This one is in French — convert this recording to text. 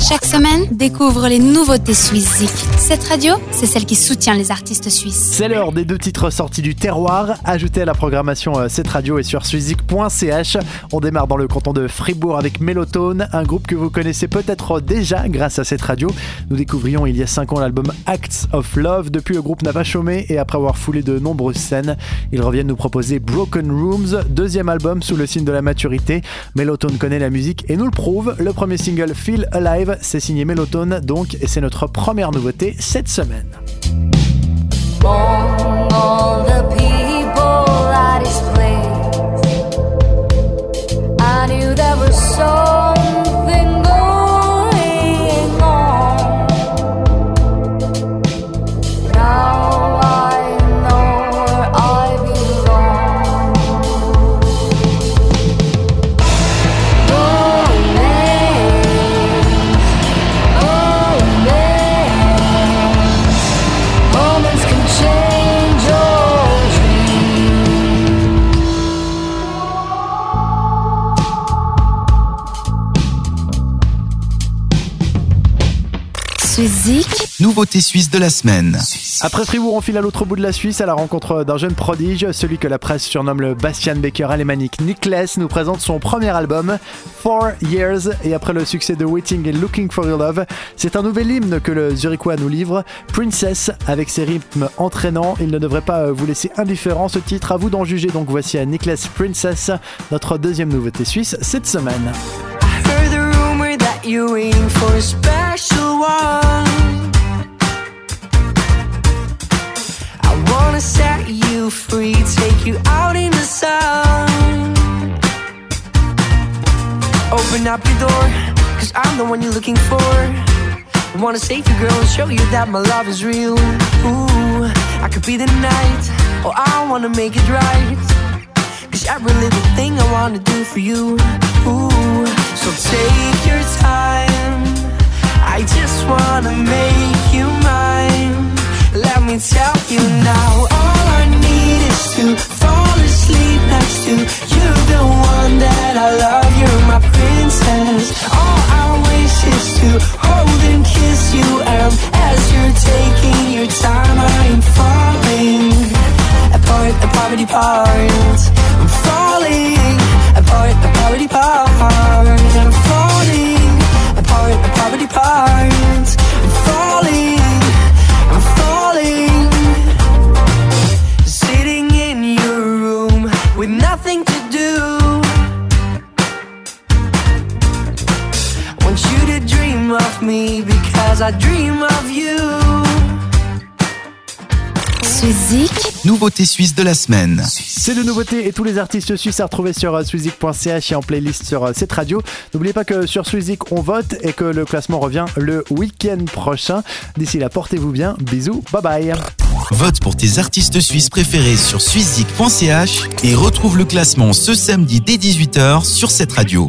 Chaque semaine, découvre les nouveautés suisses Cette radio, c'est celle qui soutient les artistes suisses. C'est l'heure des deux titres sortis du terroir, ajoutés à la programmation euh, Cette radio et sur suizik.ch. On démarre dans le canton de Fribourg avec Melotone, un groupe que vous connaissez peut-être déjà grâce à cette radio. Nous découvrions il y a 5 ans l'album Acts of Love. Depuis, le groupe n'a pas chômé et après avoir foulé de nombreuses scènes, ils reviennent nous proposer Broken Rooms, deuxième album sous le signe de la maturité. Melotone connaît la musique et nous le prouve. Le premier single Feel Alive c'est signé Melotone donc et c'est notre première nouveauté cette semaine. Nouveauté suisse de la semaine. Après Fribourg, on file à l'autre bout de la Suisse à la rencontre d'un jeune prodige, celui que la presse surnomme le Bastian Baker alémanique. Niklas nous présente son premier album, Four Years, et après le succès de Waiting and Looking for Your Love, c'est un nouvel hymne que le Zurichois nous livre, Princess, avec ses rythmes entraînants. Il ne devrait pas vous laisser indifférent ce titre, à vous d'en juger. Donc voici à Niklas Princess, notre deuxième nouveauté suisse cette semaine. Set you free, take you out in the sun. Open up your door, cause I'm the one you're looking for. Wanna save you, girl, and show you that my love is real. Ooh, I could be the night, or I wanna make it right. Cause every little thing I wanna do for you. Ooh, so take your time. I just wanna make apart. I'm falling apart, apart, apart. I'm falling apart, apart, apart. I'm falling, I'm falling. Sitting in your room with nothing to do. I want you to dream of me because I dream of you. Nouveauté suisse de la semaine. C'est de nouveautés et tous les artistes suisses à retrouver sur euh, swizik.ch et en playlist sur euh, cette radio. N'oubliez pas que sur Swizik on vote et que le classement revient le week-end prochain. D'ici là, portez-vous bien. Bisous. Bye bye. Vote pour tes artistes suisses préférés sur swizik.ch et retrouve le classement ce samedi dès 18h sur cette radio.